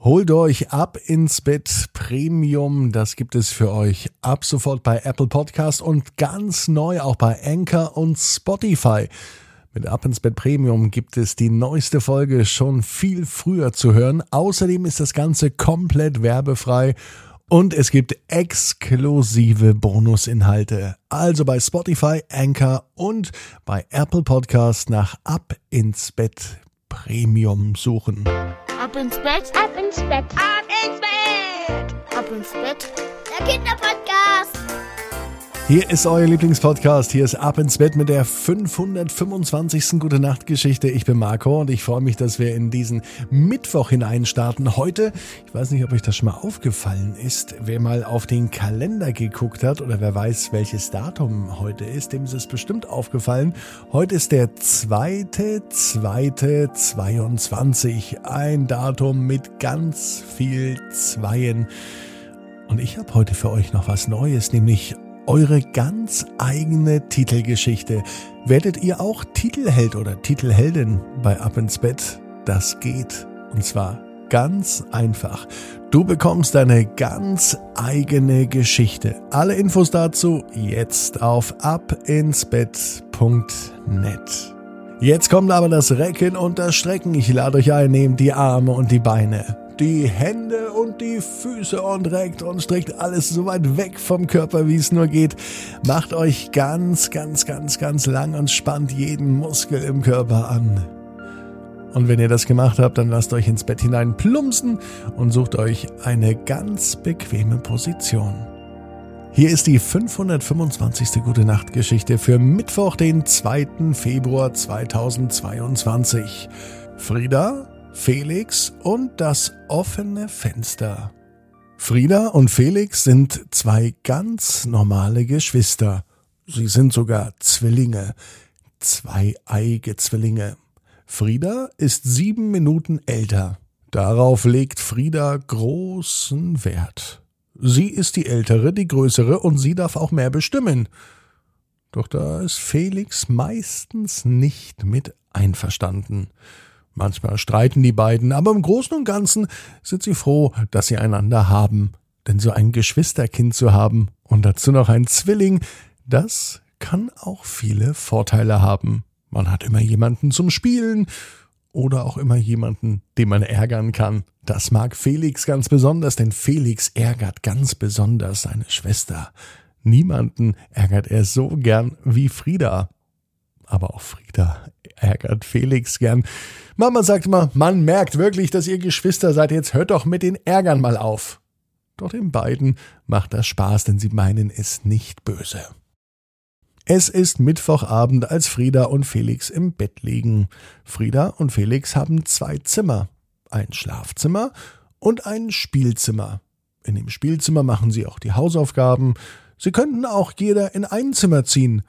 Holt euch ab ins Bett Premium. Das gibt es für euch ab sofort bei Apple Podcast und ganz neu auch bei Anchor und Spotify. Mit Ab ins Bett Premium gibt es die neueste Folge schon viel früher zu hören. Außerdem ist das Ganze komplett werbefrei und es gibt exklusive Bonusinhalte. Also bei Spotify, Anchor und bei Apple Podcast nach Ab ins Bett Premium suchen. Ab ins Bett, ab ins Bett, ab ins Bett, ab ins Bett. Der Kinderpodcast. Hier ist euer Lieblingspodcast. Hier ist Ab ins Bett mit der 525. Gute Nacht Geschichte. Ich bin Marco und ich freue mich, dass wir in diesen Mittwoch hineinstarten. Heute, ich weiß nicht, ob euch das schon mal aufgefallen ist, wer mal auf den Kalender geguckt hat oder wer weiß, welches Datum heute ist, dem ist es bestimmt aufgefallen. Heute ist der 2.2.22. Ein Datum mit ganz viel Zweien. Und ich habe heute für euch noch was Neues, nämlich eure ganz eigene Titelgeschichte. Werdet ihr auch Titelheld oder Titelheldin bei Ab ins Bett? Das geht. Und zwar ganz einfach. Du bekommst deine ganz eigene Geschichte. Alle Infos dazu jetzt auf abinsbett.net. Jetzt kommt aber das Recken und das Strecken. Ich lade euch ein, nehmt die Arme und die Beine die Hände und die Füße und reckt und streckt alles so weit weg vom Körper, wie es nur geht. Macht euch ganz, ganz, ganz, ganz lang und spannt jeden Muskel im Körper an. Und wenn ihr das gemacht habt, dann lasst euch ins Bett hinein plumpsen und sucht euch eine ganz bequeme Position. Hier ist die 525. Gute Nacht Geschichte für Mittwoch, den 2. Februar 2022. Frieda Felix und das offene Fenster. Frieda und Felix sind zwei ganz normale Geschwister. Sie sind sogar Zwillinge, zweieige Zwillinge. Frieda ist sieben Minuten älter. Darauf legt Frieda großen Wert. Sie ist die Ältere, die Größere, und sie darf auch mehr bestimmen. Doch da ist Felix meistens nicht mit einverstanden. Manchmal streiten die beiden, aber im Großen und Ganzen sind sie froh, dass sie einander haben. Denn so ein Geschwisterkind zu haben und dazu noch ein Zwilling, das kann auch viele Vorteile haben. Man hat immer jemanden zum Spielen oder auch immer jemanden, den man ärgern kann. Das mag Felix ganz besonders, denn Felix ärgert ganz besonders seine Schwester. Niemanden ärgert er so gern wie Frieda. Aber auch Frieda ärgert Felix gern. Mama sagt immer, man merkt wirklich, dass ihr Geschwister seid, jetzt hört doch mit den Ärgern mal auf. Doch den beiden macht das Spaß, denn sie meinen es nicht böse. Es ist Mittwochabend, als Frieda und Felix im Bett liegen. Frieda und Felix haben zwei Zimmer, ein Schlafzimmer und ein Spielzimmer. In dem Spielzimmer machen sie auch die Hausaufgaben. Sie könnten auch jeder in ein Zimmer ziehen.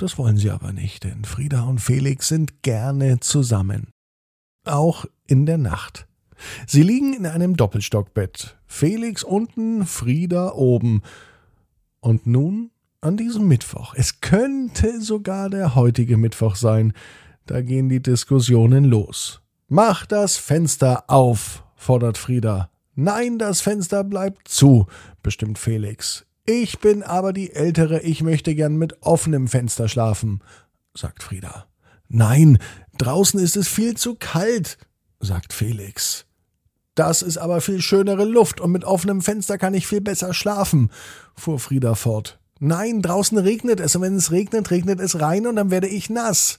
Das wollen sie aber nicht, denn Frieda und Felix sind gerne zusammen auch in der Nacht. Sie liegen in einem Doppelstockbett, Felix unten, Frieda oben. Und nun an diesem Mittwoch, es könnte sogar der heutige Mittwoch sein, da gehen die Diskussionen los. Mach das Fenster auf, fordert Frieda. Nein, das Fenster bleibt zu, bestimmt Felix. Ich bin aber die Ältere, ich möchte gern mit offenem Fenster schlafen, sagt Frieda. Nein, draußen ist es viel zu kalt, sagt Felix. Das ist aber viel schönere Luft und mit offenem Fenster kann ich viel besser schlafen, fuhr Frieda fort. Nein, draußen regnet es und wenn es regnet, regnet es rein und dann werde ich nass.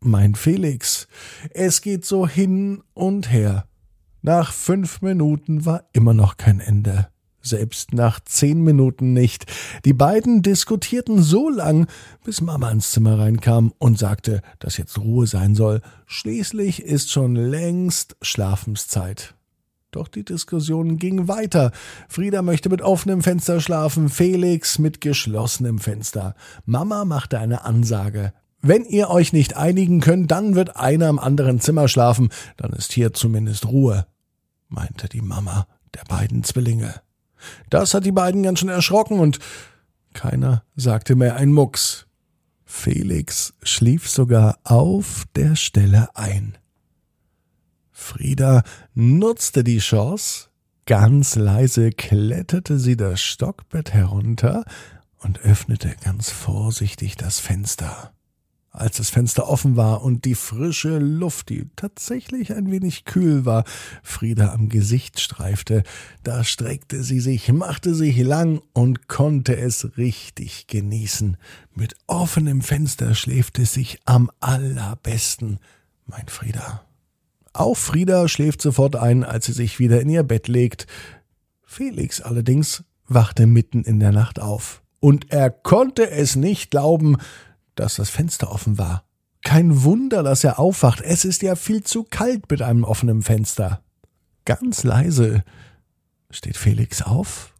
Mein Felix. Es geht so hin und her. Nach fünf Minuten war immer noch kein Ende selbst nach zehn Minuten nicht. Die beiden diskutierten so lang, bis Mama ins Zimmer reinkam und sagte, dass jetzt Ruhe sein soll. Schließlich ist schon längst Schlafenszeit. Doch die Diskussion ging weiter. Frieda möchte mit offenem Fenster schlafen, Felix mit geschlossenem Fenster. Mama machte eine Ansage. Wenn ihr euch nicht einigen könnt, dann wird einer im anderen Zimmer schlafen, dann ist hier zumindest Ruhe, meinte die Mama der beiden Zwillinge. Das hat die beiden ganz schön erschrocken und keiner sagte mehr ein Mucks. Felix schlief sogar auf der Stelle ein. Frieda nutzte die Chance, ganz leise kletterte sie das Stockbett herunter und öffnete ganz vorsichtig das Fenster. Als das Fenster offen war und die frische Luft, die tatsächlich ein wenig kühl war, Frieda am Gesicht streifte, da streckte sie sich, machte sich lang und konnte es richtig genießen. Mit offenem Fenster schläft es sich am allerbesten, mein Frieda. Auch Frieda schläft sofort ein, als sie sich wieder in ihr Bett legt. Felix allerdings wachte mitten in der Nacht auf. Und er konnte es nicht glauben, dass das Fenster offen war. Kein Wunder, dass er aufwacht. Es ist ja viel zu kalt mit einem offenen Fenster. Ganz leise steht Felix auf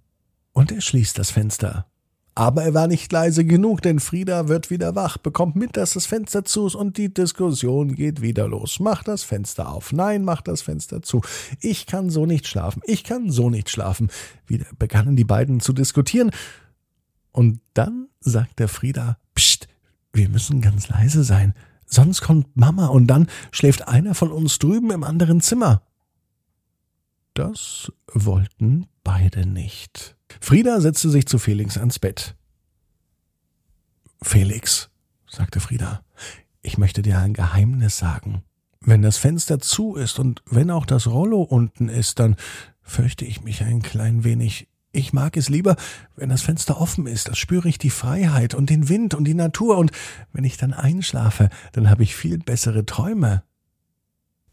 und er schließt das Fenster. Aber er war nicht leise genug, denn Frieda wird wieder wach, bekommt mit, dass das Fenster zu ist und die Diskussion geht wieder los. Mach das Fenster auf. Nein, mach das Fenster zu. Ich kann so nicht schlafen. Ich kann so nicht schlafen. Wieder begannen die beiden zu diskutieren. Und dann sagte Frieda, Psst, wir müssen ganz leise sein. Sonst kommt Mama und dann schläft einer von uns drüben im anderen Zimmer. Das wollten beide nicht. Frieda setzte sich zu Felix ans Bett. Felix, sagte Frieda, ich möchte dir ein Geheimnis sagen. Wenn das Fenster zu ist und wenn auch das Rollo unten ist, dann fürchte ich mich ein klein wenig. Ich mag es lieber, wenn das Fenster offen ist, da spüre ich die Freiheit und den Wind und die Natur, und wenn ich dann einschlafe, dann habe ich viel bessere Träume.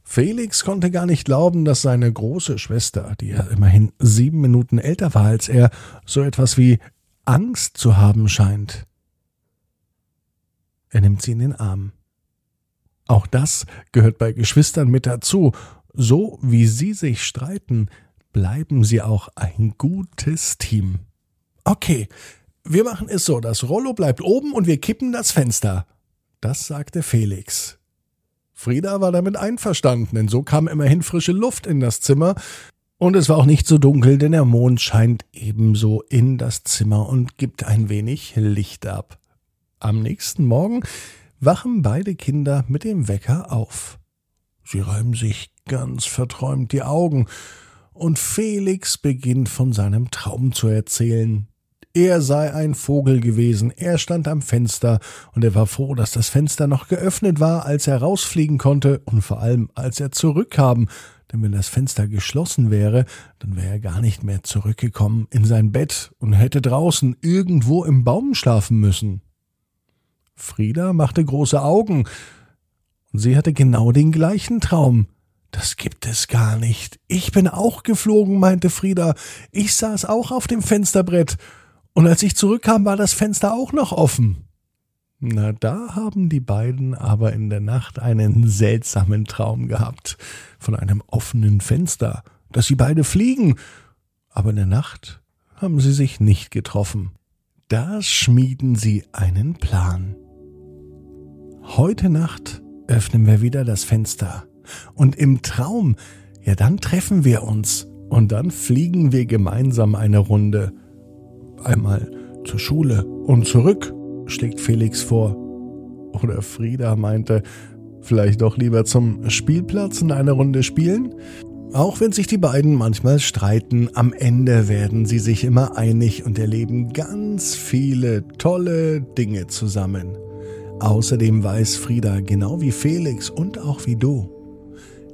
Felix konnte gar nicht glauben, dass seine große Schwester, die ja immerhin sieben Minuten älter war als er, so etwas wie Angst zu haben scheint. Er nimmt sie in den Arm. Auch das gehört bei Geschwistern mit dazu. So wie sie sich streiten, bleiben sie auch ein gutes Team. Okay, wir machen es so, das Rollo bleibt oben und wir kippen das Fenster. Das sagte Felix. Frieda war damit einverstanden, denn so kam immerhin frische Luft in das Zimmer, und es war auch nicht so dunkel, denn der Mond scheint ebenso in das Zimmer und gibt ein wenig Licht ab. Am nächsten Morgen wachen beide Kinder mit dem Wecker auf. Sie reiben sich ganz verträumt die Augen, und Felix beginnt von seinem Traum zu erzählen. Er sei ein Vogel gewesen, er stand am Fenster, und er war froh, dass das Fenster noch geöffnet war, als er rausfliegen konnte, und vor allem, als er zurückkam, denn wenn das Fenster geschlossen wäre, dann wäre er gar nicht mehr zurückgekommen in sein Bett und hätte draußen irgendwo im Baum schlafen müssen. Frieda machte große Augen, und sie hatte genau den gleichen Traum. Das gibt es gar nicht. Ich bin auch geflogen, meinte Frieda. Ich saß auch auf dem Fensterbrett und als ich zurückkam, war das Fenster auch noch offen. Na, da haben die beiden aber in der Nacht einen seltsamen Traum gehabt von einem offenen Fenster, dass sie beide fliegen, aber in der Nacht haben sie sich nicht getroffen. Da schmieden sie einen Plan. Heute Nacht öffnen wir wieder das Fenster und im Traum, ja dann treffen wir uns und dann fliegen wir gemeinsam eine Runde einmal zur Schule und zurück, schlägt Felix vor. Oder Frieda meinte, vielleicht doch lieber zum Spielplatz in einer Runde spielen? Auch wenn sich die beiden manchmal streiten, am Ende werden sie sich immer einig und erleben ganz viele tolle Dinge zusammen. Außerdem weiß Frieda genau wie Felix und auch wie du,